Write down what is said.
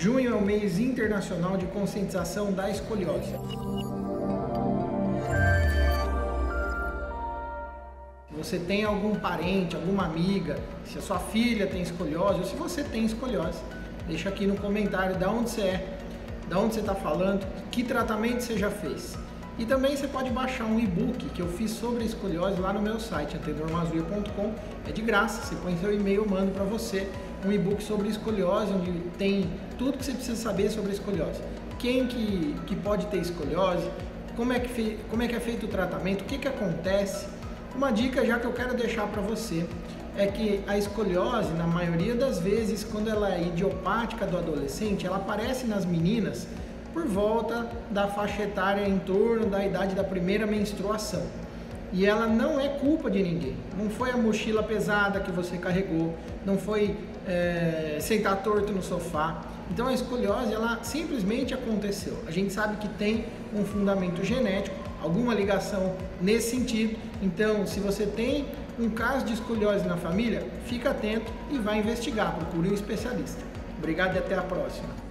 Junho é o mês internacional de conscientização da escoliose. Se você tem algum parente, alguma amiga, se a sua filha tem escoliose ou se você tem escoliose, deixa aqui no comentário de onde você é, de onde você está falando, que tratamento você já fez. E também você pode baixar um e-book que eu fiz sobre escoliose lá no meu site, antedormazuia.com. É de graça, você põe seu e-mail, eu mando para você um e-book sobre escoliose, onde tem tudo que você precisa saber sobre escoliose. Quem que, que pode ter escoliose, como é, que como é que é feito o tratamento, o que, que acontece. Uma dica já que eu quero deixar para você é que a escoliose, na maioria das vezes, quando ela é idiopática do adolescente, ela aparece nas meninas por volta da faixa etária em torno da idade da primeira menstruação. E ela não é culpa de ninguém. Não foi a mochila pesada que você carregou, não foi é, sentar torto no sofá. Então a escoliose ela simplesmente aconteceu. A gente sabe que tem um fundamento genético, alguma ligação nesse sentido. Então, se você tem um caso de escoliose na família, fica atento e vai investigar, procure um especialista. Obrigado e até a próxima.